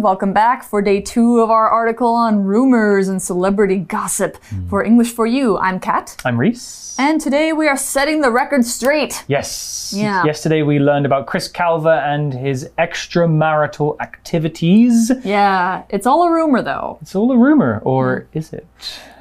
Everyone, welcome back for day two of our article on rumors and celebrity gossip. Hmm. For English for You, I'm Kat. I'm Reese. And today we are setting the record straight. Yes. Yeah. Yesterday we learned about Chris Calver and his extramarital activities. Yeah, it's all a rumor though. It's all a rumor, or is it?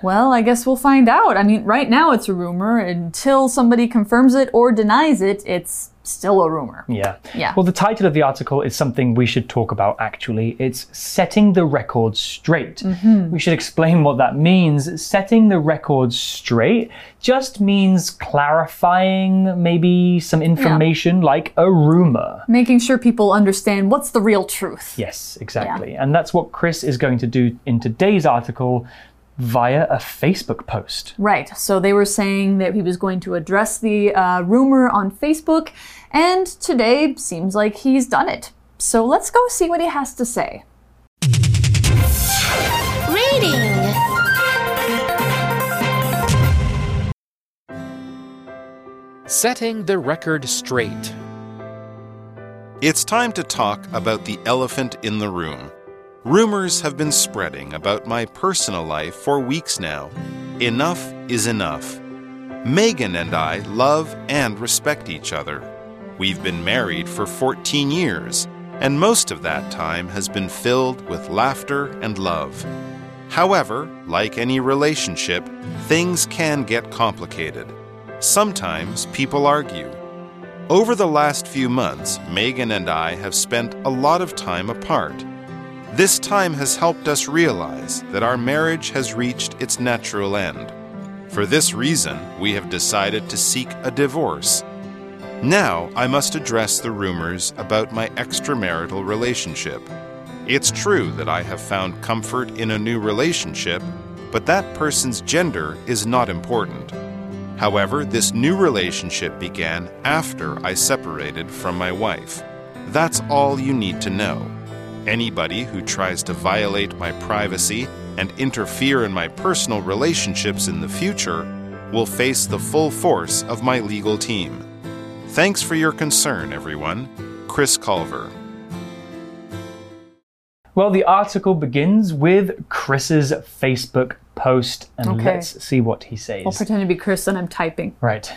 Well, I guess we'll find out. I mean, right now it's a rumor. Until somebody confirms it or denies it, it's still a rumor. Yeah. Yeah. Well, the title of the article is something we should talk about actually. It's Setting the Record Straight. Mm-hmm. We should explain what that means. Setting the record straight just means clarifying maybe some information like a rumor. Making sure people understand what's the real truth. Yes, exactly. And that's what Chris is going to do in today's article via a Facebook post. Right. So they were saying that he was going to address the uh, rumor on Facebook, and today seems like he's done it. So let's go see what he has to say. Reading. Setting the record straight. It's time to talk about the elephant in the room. Rumors have been spreading about my personal life for weeks now. Enough is enough. Megan and I love and respect each other. We've been married for 14 years, and most of that time has been filled with laughter and love. However, like any relationship, things can get complicated. Sometimes people argue. Over the last few months, Megan and I have spent a lot of time apart. This time has helped us realize that our marriage has reached its natural end. For this reason, we have decided to seek a divorce. Now I must address the rumors about my extramarital relationship. It's true that I have found comfort in a new relationship, but that person's gender is not important. However, this new relationship began after I separated from my wife. That's all you need to know. Anybody who tries to violate my privacy and interfere in my personal relationships in the future will face the full force of my legal team. Thanks for your concern, everyone. Chris Culver. Well, the article begins with Chris's Facebook post, and Okay. let's see what he says. I'll pretend to be Chris and I'm typing. Right.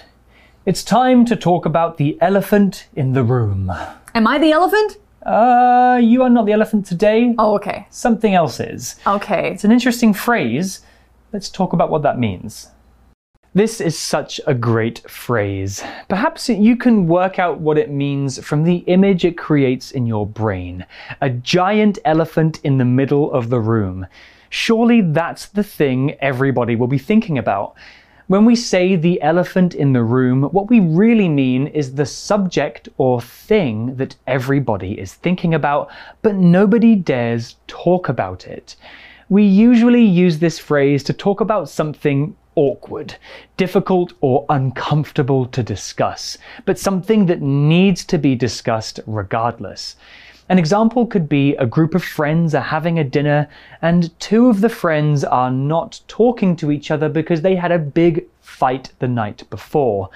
It's time to talk about the elephant in the room. Am I the elephant? Uh, you are not the elephant today. Oh, okay. Something else is. Okay. It's an interesting phrase. Let's talk about what that means. This is such a great phrase. Perhaps you can work out what it means from the image it creates in your brain a giant elephant in the middle of the room. Surely that's the thing everybody will be thinking about. When we say the elephant in the room, what we really mean is the subject or thing that everybody is thinking about, but nobody dares talk about it. We usually use this phrase to talk about something awkward, difficult, or uncomfortable to discuss, but something that needs to be discussed regardless. An example could be a group of friends are having a dinner and two of the friends are not talking to each other because they had a big fight the night before.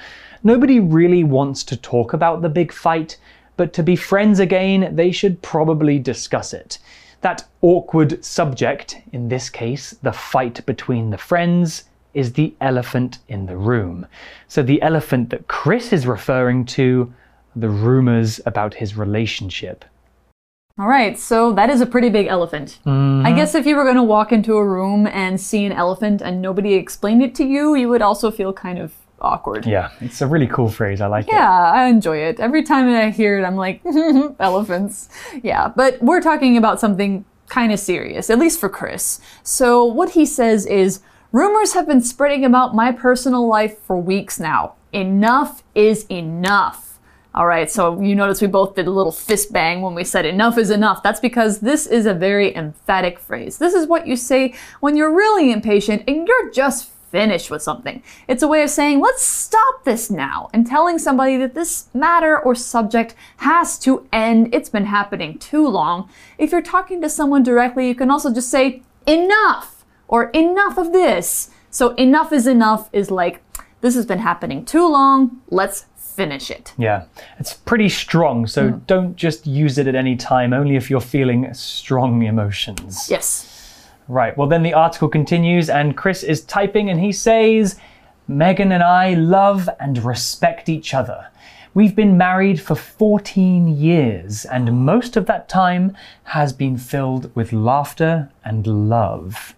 Nobody really wants to talk about the big fight, but to be friends again, they should probably discuss it. That awkward subject, in this case, the fight between the friends, is the elephant in the room. So the elephant that Chris is referring to, the rumors about his relationship. All right, so that is a pretty big elephant. I mm-hmm. guess if you were going to walk into a room and see an elephant and nobody explained it to you, you would also feel kind of awkward. Yeah, it's a really cool phrase. I like it. Yeah, I enjoy it. Every time I hear it, I'm like, elephants. Yeah, but we're talking about something kind of serious, at least for Chris. So, what he says is rumors have been spreading about my personal life for weeks now. Enough is enough. All right, so you notice we both did a little fist bang when we said enough is enough. That's because this is a very emphatic phrase. This is what you say when you're really impatient and you're just finished with something. It's a way of saying, let's stop this now, and telling somebody that this matter or subject has to end. It's been happening too long. If you're talking to someone directly, you can also just say, enough, or enough of this. So, enough is enough is like, this has been happening too long, let's finish it. Yeah, it's pretty strong, so hmm. don't just use it at any time, only if you're feeling strong emotions. Yes. Right, well, then the article continues, and Chris is typing and he says, Megan and I love and respect each other. We've been married for 14 years, and most of that time has been filled with laughter and love.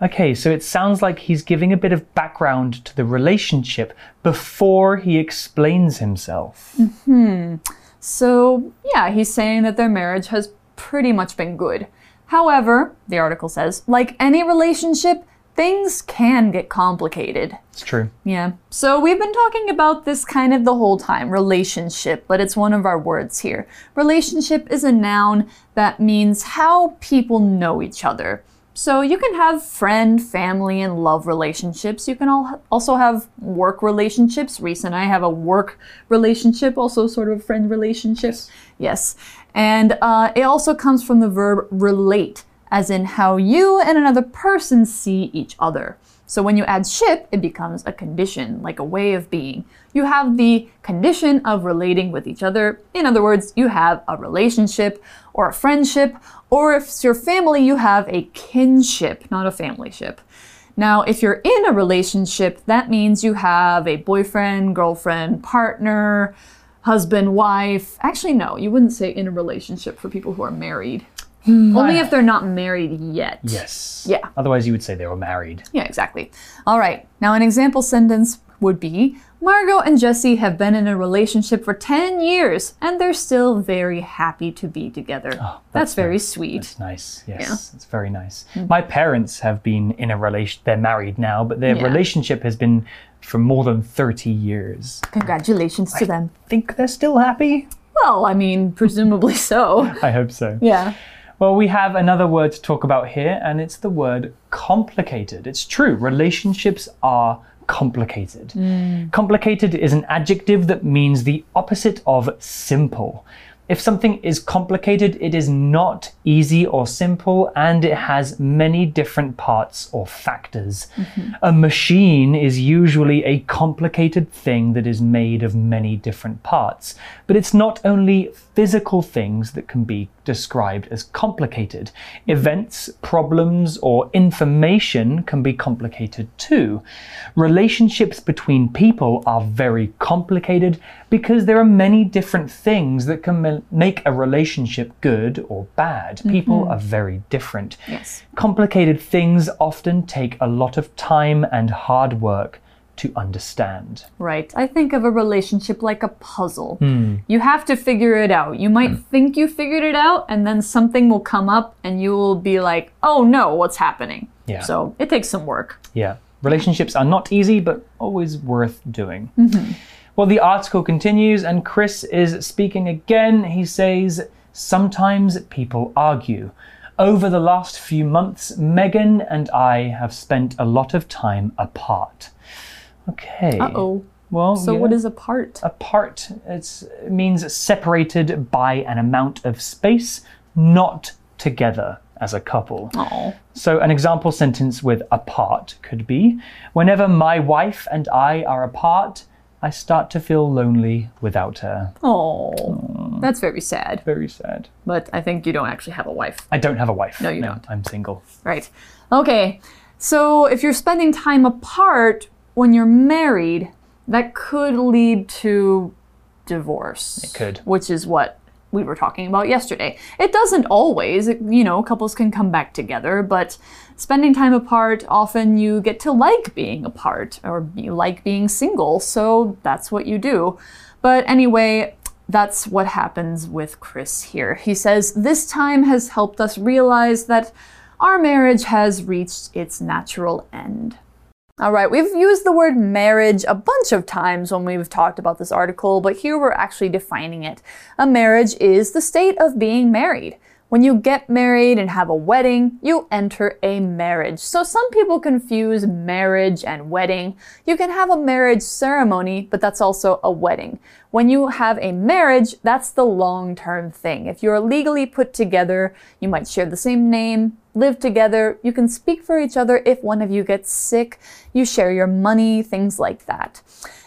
Okay, so it sounds like he's giving a bit of background to the relationship before he explains himself. Hmm. So, yeah, he's saying that their marriage has pretty much been good. However, the article says, like any relationship, things can get complicated. It's true. Yeah. So we've been talking about this kind of the whole time relationship, but it's one of our words here. Relationship is a noun that means how people know each other. So you can have friend, family, and love relationships. You can all also have work relationships. Reese and I have a work relationship, also sort of a friend relationship. Yes. And uh, it also comes from the verb relate, as in how you and another person see each other. So when you add ship, it becomes a condition, like a way of being. You have the condition of relating with each other. In other words, you have a relationship or a friendship, or if it's your family, you have a kinship, not a family ship. Now, if you're in a relationship, that means you have a boyfriend, girlfriend, partner, husband, wife. Actually, no, you wouldn't say in a relationship for people who are married. Hmm. Only if they're not married yet. Yes. Yeah. Otherwise, you would say they were married. Yeah, exactly. All right. Now, an example sentence would be Margot and Jesse have been in a relationship for 10 years and they're still very happy to be together. Oh, that's, that's very nice. sweet. That's nice. Yes, it's very nice. Hmm. My parents have been in a relation. They're married now, but their Yeah. relationship has been for more than thirty years. Congratulations to them. Think they're still happy? Well, I mean, presumably so. I hope so. Yeah. Well, we have another word to talk about here, and it's the word complicated. It's true, relationships are complicated. Hmm. Complicated is an adjective that means the opposite of simple. If something is complicated, it is not easy or simple, and it has many different parts or factors. Mm-hmm. A machine is usually a complicated thing that is made of many different parts. But it's not only physical things that can be described as complicated. Events, problems, or information can be complicated too. Relationships between people are very complicated because there are many different things that can make a relationship good or bad. People mm-hmm. are very different. Yes. Complicated things often take a lot of time and hard work to understand. Right. I think of a relationship like a puzzle. Hmm. You have to figure it out. You might think you figured it out, and then something will come up, and you will be like, oh no, what's happening? Yeah. So it takes some work. Yeah. Relationships are not easy, but always worth doing. Well, the article continues, and Chris is speaking again. He says, Sometimes people argue. Over the last few months, Megan and I have spent a lot of time apart. Okay. Uh oh. Well, So yeah. what is a part? apart? It's, it means separated by an amount of space, not together as a couple. Oh. So, an example sentence with apart could be Whenever my wife and I are apart, I start to feel lonely without her. Oh. That's very sad. Very sad. But I think you don't actually have a wife. I don't have a wife. No, you don't. I'm single. Right. Okay. So if you're spending time apart when you're married, that could lead to divorce. It could. Which is what we were talking about yesterday. It doesn't always, It- you know, couples can come back together, but spending time apart, often you get to like being apart or you like being single, so that's what you do. But anyway, that's what happens with Chris here. He says, This time has helped us realize that our marriage has reached its natural end. All right, we've used the word marriage a bunch of times when we've talked about this article, but here we're actually defining it. A marriage is the state of being married. When you get married and have a wedding, you enter a marriage. So some people confuse marriage and wedding. You can have a marriage ceremony, but that's also a wedding. When you have a marriage, that's the long term thing. If you're legally put together, you might share the same name, live together, you can speak for each other if one of you gets sick, you share your money, things like that.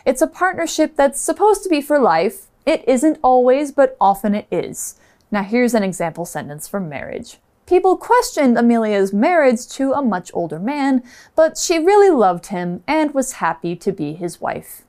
It's a partnership that's supposed to be for life. It isn't always, but often it is. Now, here's an example sentence for marriage. People questioned Amelia's marriage to a much older man, but she really loved him and was happy to be his wife.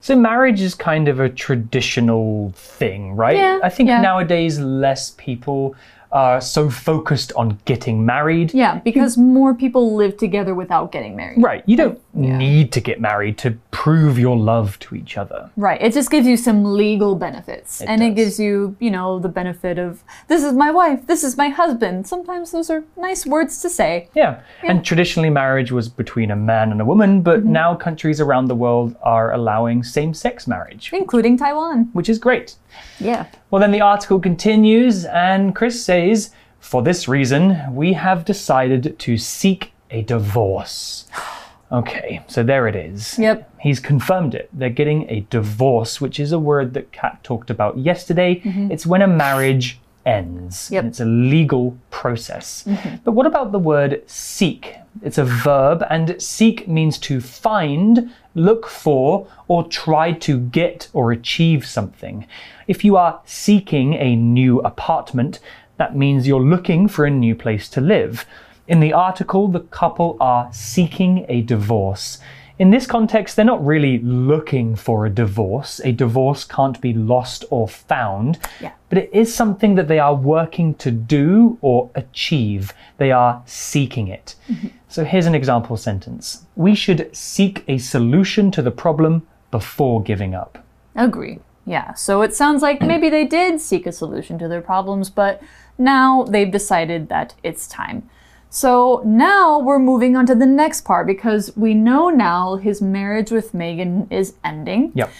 So marriage is kind of a traditional thing, right? Yeah, I think yeah. nowadays less people are so focused on getting married. Yeah, because more people live together without getting married. Right. You don't need to get married to prove your love to each other. Right. It just gives you some legal benefits. and it gives you, you know, the benefit of this is my wife, this is my husband. Sometimes those are nice words to say. Yeah. And traditionally, marriage was between a man and a woman, but Mm-hmm. now countries around the world are allowing same sex marriage, Including Taiwan. which is great. Yeah. Well, then the article continues, and Chris says, For this reason, we have decided to seek a divorce. Okay, so there it is. Yep. He's confirmed it. They're getting a divorce, which is a word that Kat talked about yesterday. Mm-hmm. It's when a marriage ends. Yep. And It's a legal process. Mm-hmm. But what about the word seek? It's a verb, and seek means to find, look for, or try to get or achieve something. If you are seeking a new apartment, that means you're looking for a new place to live. In the article, the couple are seeking a divorce. In this context, they're not really looking for a divorce. A divorce can't be lost or found, Yeah. but it is something that they are working to do or achieve. They are seeking it. Mm-hmm. So here's an example sentence We should seek a solution to the problem before giving up. Agree. Yeah. So it sounds like maybe they did seek a solution to their problems, but now they've decided that it's time. So now we're moving on to the next part because we know now his marriage with Megan is ending. Yep.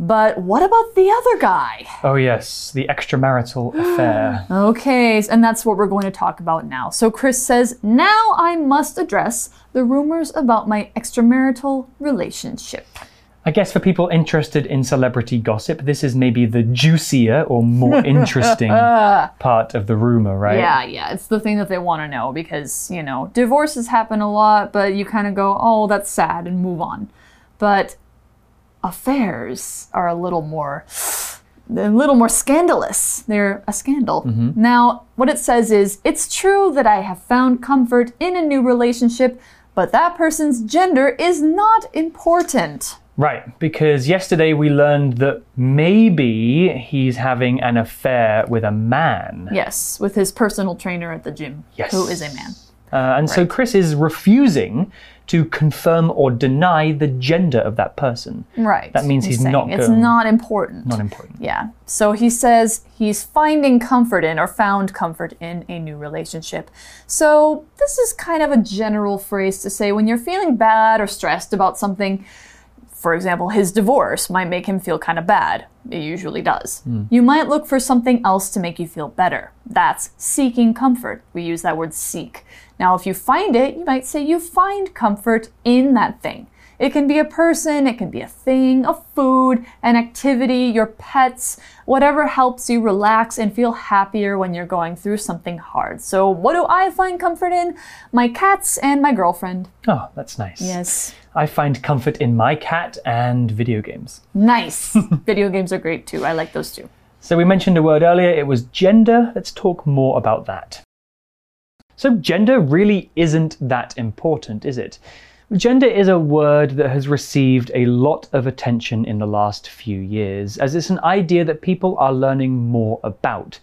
But what about the other guy? Oh, yes, the extramarital affair. Okay, and that's what we're going to talk about now. So Chris says, Now I must address the rumors about my extramarital relationship. I guess for people interested in celebrity gossip, this is maybe the juicier or more interesting part of the rumor, right? Yeah, yeah, it's the thing that they want to know because, you know, divorces happen a lot, but you kind of go, oh, that's sad and move on. But affairs are a little more. A little more scandalous. They're a scandal. Mm-hmm. Now, what it says is it's true that I have found comfort in a new relationship, but that person's gender is not important. Right, because yesterday we learned that maybe he's having an affair with a man. Yes, with his personal trainer at the gym, Yes. who is a man. Uh, and so Chris is refusing to confirm or deny the gender of that person. Right. That means he's saying not It's not important. Not important. Yeah. So he says he's finding comfort in or found comfort in a new relationship. So this is kind of a general phrase to say when you're feeling bad or stressed about something. For example, his divorce might make him feel kind of bad. It usually does. Hmm. You might look for something else to make you feel better. That's seeking comfort. We use that word seek. Now, if you find it, you might say you find comfort in that thing. It can be a person, it can be a thing, a food, an activity, your pets, whatever helps you relax and feel happier when you're going through something hard. So, what do I find comfort in? My cats and my girlfriend. Oh, that's nice. Yes. I find comfort in my cat and video games. Nice. Video games are great too. I like those too. So we mentioned a word earlier, it was gender. Let's talk more about that. So, gender really isn't that important, is it? Gender is a word that has received a lot of attention in the last few years, as it's an idea that people are learning more about.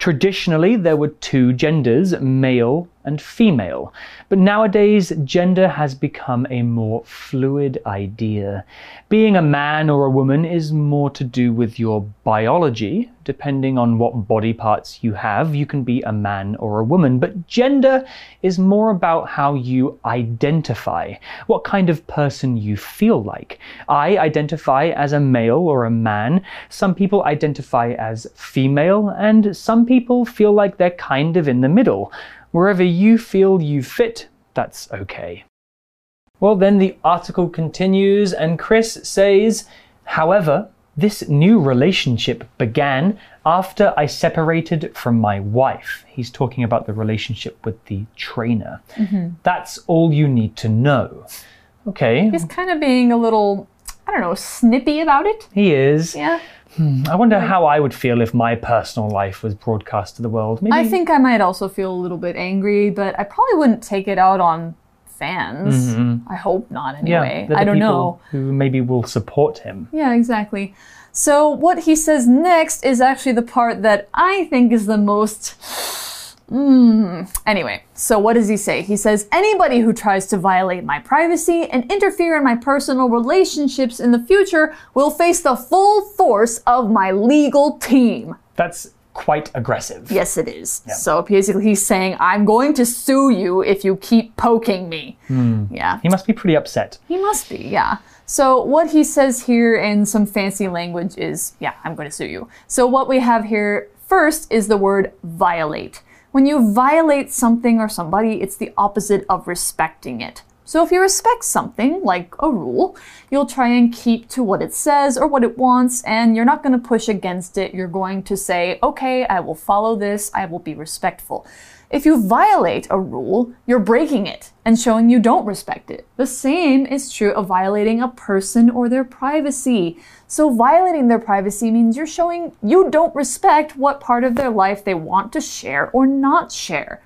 Traditionally, there were two genders, male and female, but nowadays, gender has become a more fluid idea. Being a man or a woman is more to do with your biology. Depending on what body parts you have, you can be a man or a woman, but gender is more about how you identify, what kind of person you feel like. I identify as a male or a man, some people identify as female, and some people feel like they're kind of in the middle. Wherever you feel you fit, that's okay. Well, then the article continues, and Chris says, however, this new relationship began after I separated from my wife. He's talking about the relationship with the trainer. Mm-hmm. That's all you need to know. Okay, He's kind of being a little, I don't know, snippy about it. he is. Yeah. I wonder how I would feel if my personal life was broadcast to the world. Maybe I think I might also feel a little bit angry, but I probably wouldn't take it out on fans. I hope not, Mm-hmm. yeah, anyway. the I don't know. Who maybe will support him. Yeah, exactly. So, what he says next is actually the part that I think is the most. Mm. Anyway, so what does he say? He says, anybody who tries to violate my privacy and interfere in my personal relationships in the future will face the full force of my legal team. That's quite aggressive. Yes, it is. So basically, he's saying, I'm going to sue you if you keep poking me. Yeah. He must be pretty upset. He must be, yeah. So what he says here in some fancy language is, yeah, I'm going to sue you. So what we have here first is the word violate. When you violate something or somebody, it's the opposite of respecting it. So if you respect something, like a rule, you'll try and keep to what it says or what it wants, and you're not going to push against it. You're going to say, okay, I will follow this, I will be respectful. If you violate a rule, you're breaking it and showing you don't respect it. The same is true of violating a person or their privacy. So, violating their privacy means you're showing you don't respect what part of their life they want to share or not share.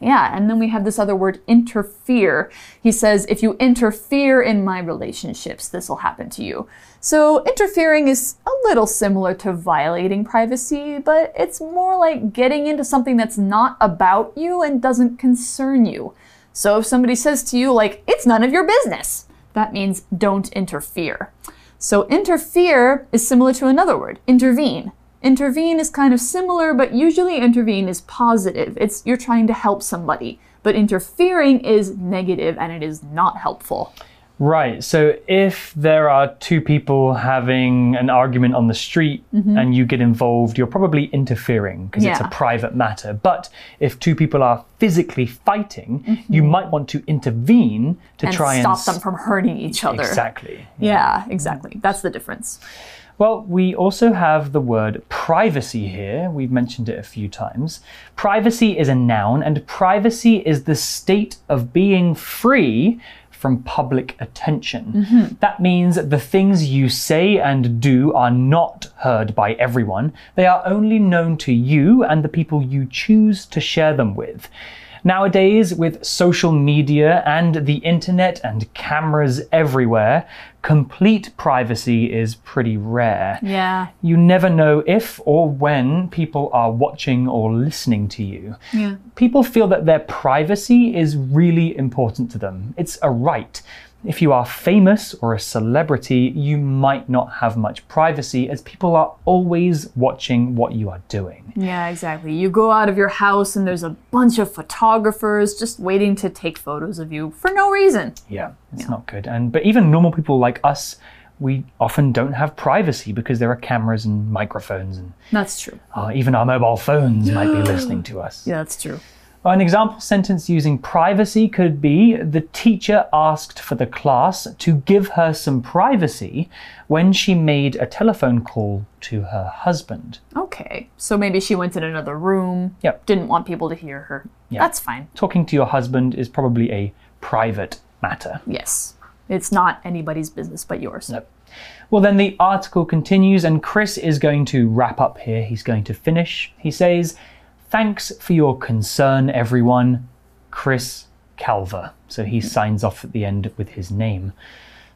Yeah, and then we have this other word, interfere. He says, if you interfere in my relationships, this will happen to you. So, interfering is a little similar to violating privacy, but it's more like getting into something that's not about you and doesn't concern you. So, if somebody says to you, like, it's none of your business, that means don't interfere. So, interfere is similar to another word, intervene. Intervene is kind of similar, but usually intervene is positive. It's you're trying to help somebody. But interfering is negative and it is not helpful. Right. So if there are two people having an argument on the street mm-hmm. and you get involved, you're probably interfering because it's a private matter. But if two people are physically fighting, mm-hmm. you might want to intervene to And try stop and stop them from hurting each other. Exactly. Yeah, exactly. That's the difference. Well, we also have the word privacy here. We've mentioned it a few times. Privacy is a noun, and privacy is the state of being free from public attention. Mm-hmm. That means the things you say and do are not heard by everyone. They are only known to you and the people you choose to share them with. Nowadays, with social media and the internet and cameras everywhere, complete privacy is pretty rare. Yeah. You never know if or when people are watching or listening to you. Yeah. People feel that their privacy is really important to them. It's a right. If you are famous or a celebrity, you might not have much privacy as people are always watching what you are doing. Yeah, exactly. You go out of your house and there's a bunch of photographers just waiting to take photos of you for no reason. Yeah, it's not good. And but even normal people like us, we often don't have privacy because there are cameras and microphones, and That's true. uh, even our mobile phones might be listening to us. Yeah, that's true. An example sentence using privacy could be the teacher asked for the class to give her some privacy when she made a telephone call to her husband. Okay. So maybe she went in another room. Yep. Didn't want people to hear her. That's fine. Talking to your husband is probably a private matter. Yes. It's not anybody's business but yours. Nope. Well, then the article continues, and Chris is going to wrap up here. He's going to finish. He says, Thanks for your concern, everyone. Chris Calver. So he signs off at the end with his name.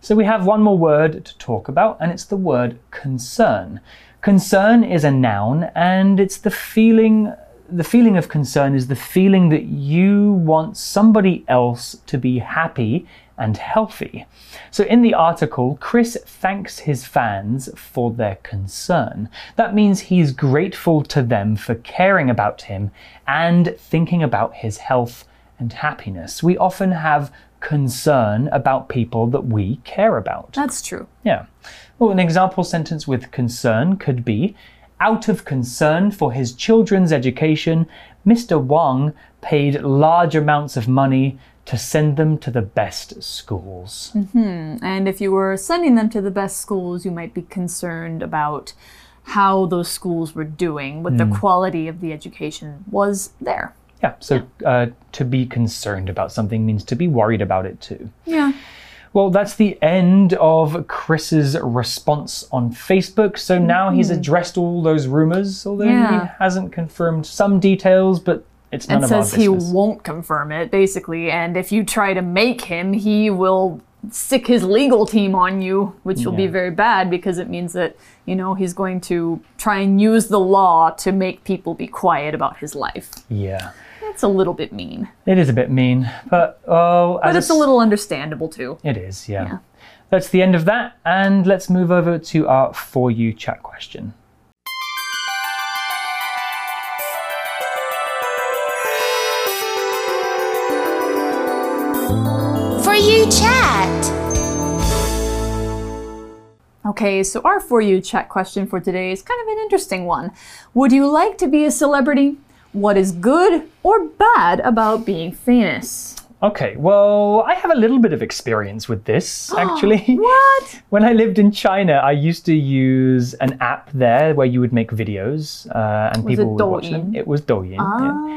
So we have one more word to talk about, and it's the word concern. Concern is a noun, and it's the feeling. The feeling of concern is the feeling that you want somebody else to be happy and healthy. So, in the article, Chris thanks his fans for their concern. That means he's grateful to them for caring about him and thinking about his health and happiness. We often have concern about people that we care about. That's true. Yeah. Well, an example sentence with concern could be Out of concern for his children's education, Mr. Wang paid large amounts of money to send them to the best schools. And if you were sending them to the best schools, you might be concerned about how those schools were doing, what the quality of the education was there. Yeah, so Uh, to be concerned about something means to be worried about it too. Yeah. Well, that's the end of Chris's response on Facebook. So now he's addressed all those rumors, although he Mm-hmm. Hasn't confirmed some details, but it's none and of our says he won't confirm it, basically. And if you try to make him, he will sic his legal team on you, which will be very bad because it means that, you know, he's going to try and use the law to make people be quiet about his life. Yeah. It's a little bit mean, It is a bit mean, but oh, but as it's a little understandable too. It is, yeah. Yeah. That's the end of that, and let's move over to our For You chat question. For you chat. Okay, so our For You chat question for today is kind of an interesting one. Would you like to be a celebrity? What is good or bad about being famous? Okay, well, I have a little bit of experience with this, actually. What? When I lived in China, I used to use an app there where you would make videos uh, and Was people would watch them. Douyin? It was Douyin. yeah.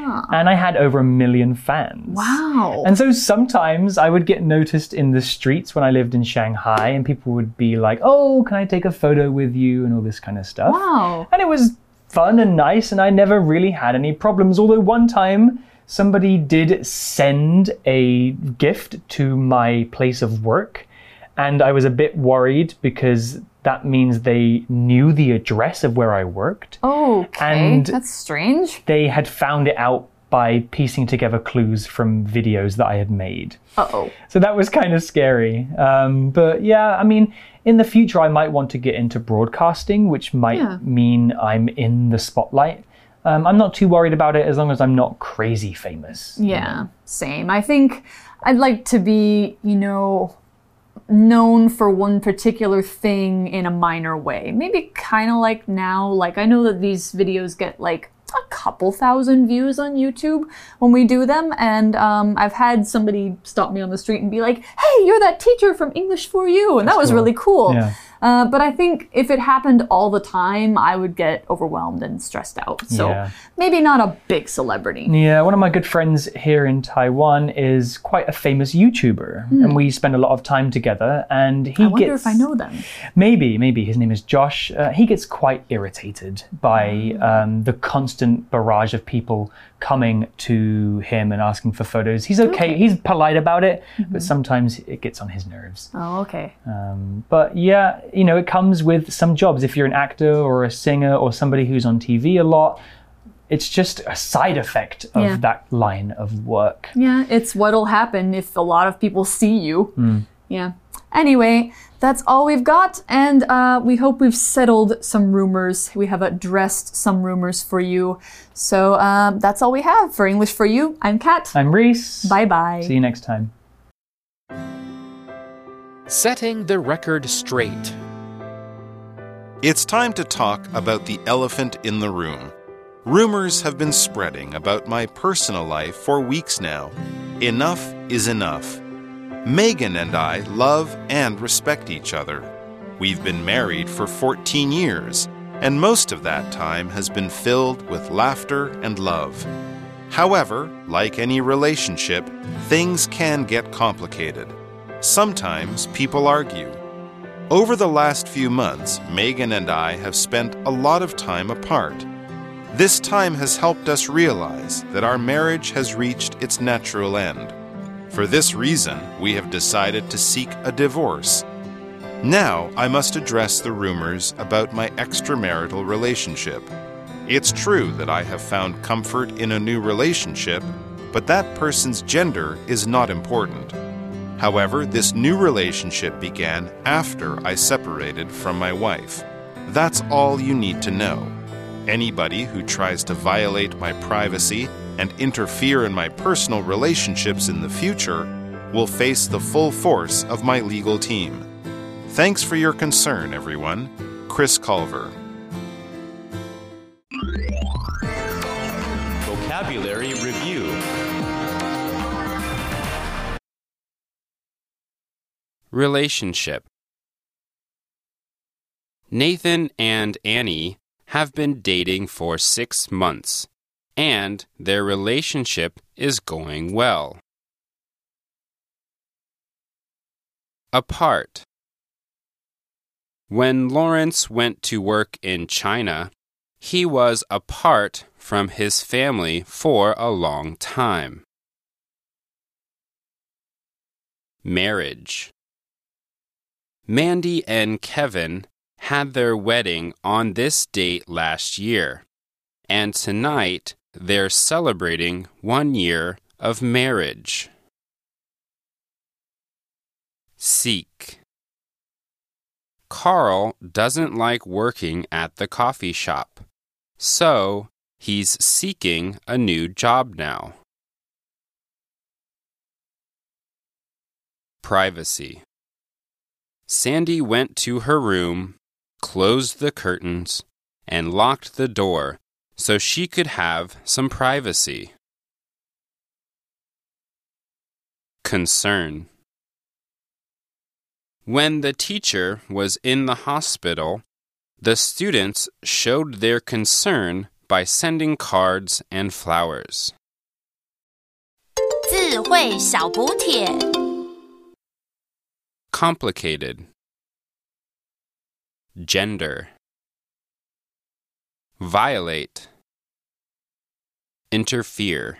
Ah. And I had over a million fans. Wow. And so sometimes I would get noticed in the streets when I lived in Shanghai, and people would be like, Oh, can I take a photo with you? and all this kind of stuff. Wow. And it was fun and nice, and I never really had any problems. Although one time somebody did send a gift to my place of work, and I was a bit worried because that means they knew the address of where I worked. Oh, okay, And- that's strange. They had found it out by piecing together clues from videos that I had made. Uh oh. So that was kind of scary. Um, but yeah, I mean, in the future, I might want to get into broadcasting, which might Yeah. mean I'm in the spotlight. Um, I'm not too worried about it as long as I'm not crazy famous. Yeah, same. I think I'd like to be, you know, known for one particular thing in a minor way. Maybe kind of like now. Like, I know that these videos get like a couple thousand views on YouTube when we do them, and um, I've had somebody stop me on the street and be like, "Hey, you're that teacher from English for You," and that was cool. really cool. Yeah. Uh, but I think if it happened all the time, I would get overwhelmed and stressed out. So Yeah. maybe not a big celebrity. Yeah, one of my good friends here in Taiwan is quite a famous YouTuber, and we spend a lot of time together. And he Hmm. I wonder gets if I know them. Maybe, maybe his name is Josh. Uh, he gets quite irritated by um, the constant barrage of people coming to him and asking for photos. He's okay, he's polite about it, but sometimes it gets on his nerves. Oh, okay. Um, but yeah, you know, it comes with some jobs. If you're an actor or a singer or somebody who's on TV a lot, it's just a side effect of Yeah. that line of work. Yeah, it's what'll happen if a lot of people see you. Hmm. Yeah. Anyway, that's all we've got, and uh, we hope we've settled some rumors. We have addressed some rumors for you. So um, that's all we have for English for You. I'm Kat. I'm Reese. Bye bye. See you next time. Setting the record straight. It's time to talk about the elephant in the room. Rumors have been spreading about my personal life for weeks now. Enough is enough. Megan and I love and respect each other. We've been married for 14 years, and most of that time has been filled with laughter and love. However, like any relationship, things can get complicated. Sometimes people argue. Over the last few months, Megan and I have spent a lot of time apart. This time has helped us realize that our marriage has reached its natural end. For this reason, we have decided to seek a divorce. Now, I must address the rumors about my extramarital relationship. It's true that I have found comfort in a new relationship, but that person's gender is not important. However, this new relationship began after I separated from my wife. That's all you need to know. Anybody who tries to violate my privacy and interfere in my personal relationships in the future will face the full force of my legal team. Thanks for your concern, everyone. Chris Culver. Vocabulary Review Relationship Nathan and Annie have been dating for six months, and their relationship is going well. Apart When Lawrence went to work in China, he was apart from his family for a long time. Marriage Mandy and Kevin had their wedding on this date last year, and tonight they're celebrating one year of marriage. Seek Carl doesn't like working at the coffee shop, so he's seeking a new job now. Privacy Sandy went to her room, closed the curtains, and locked the door so she could have some privacy. Concern When the teacher was in the hospital, the students showed their concern by sending cards and flowers. 智慧小补帖。 Complicated. Gender. Violate. Interfere.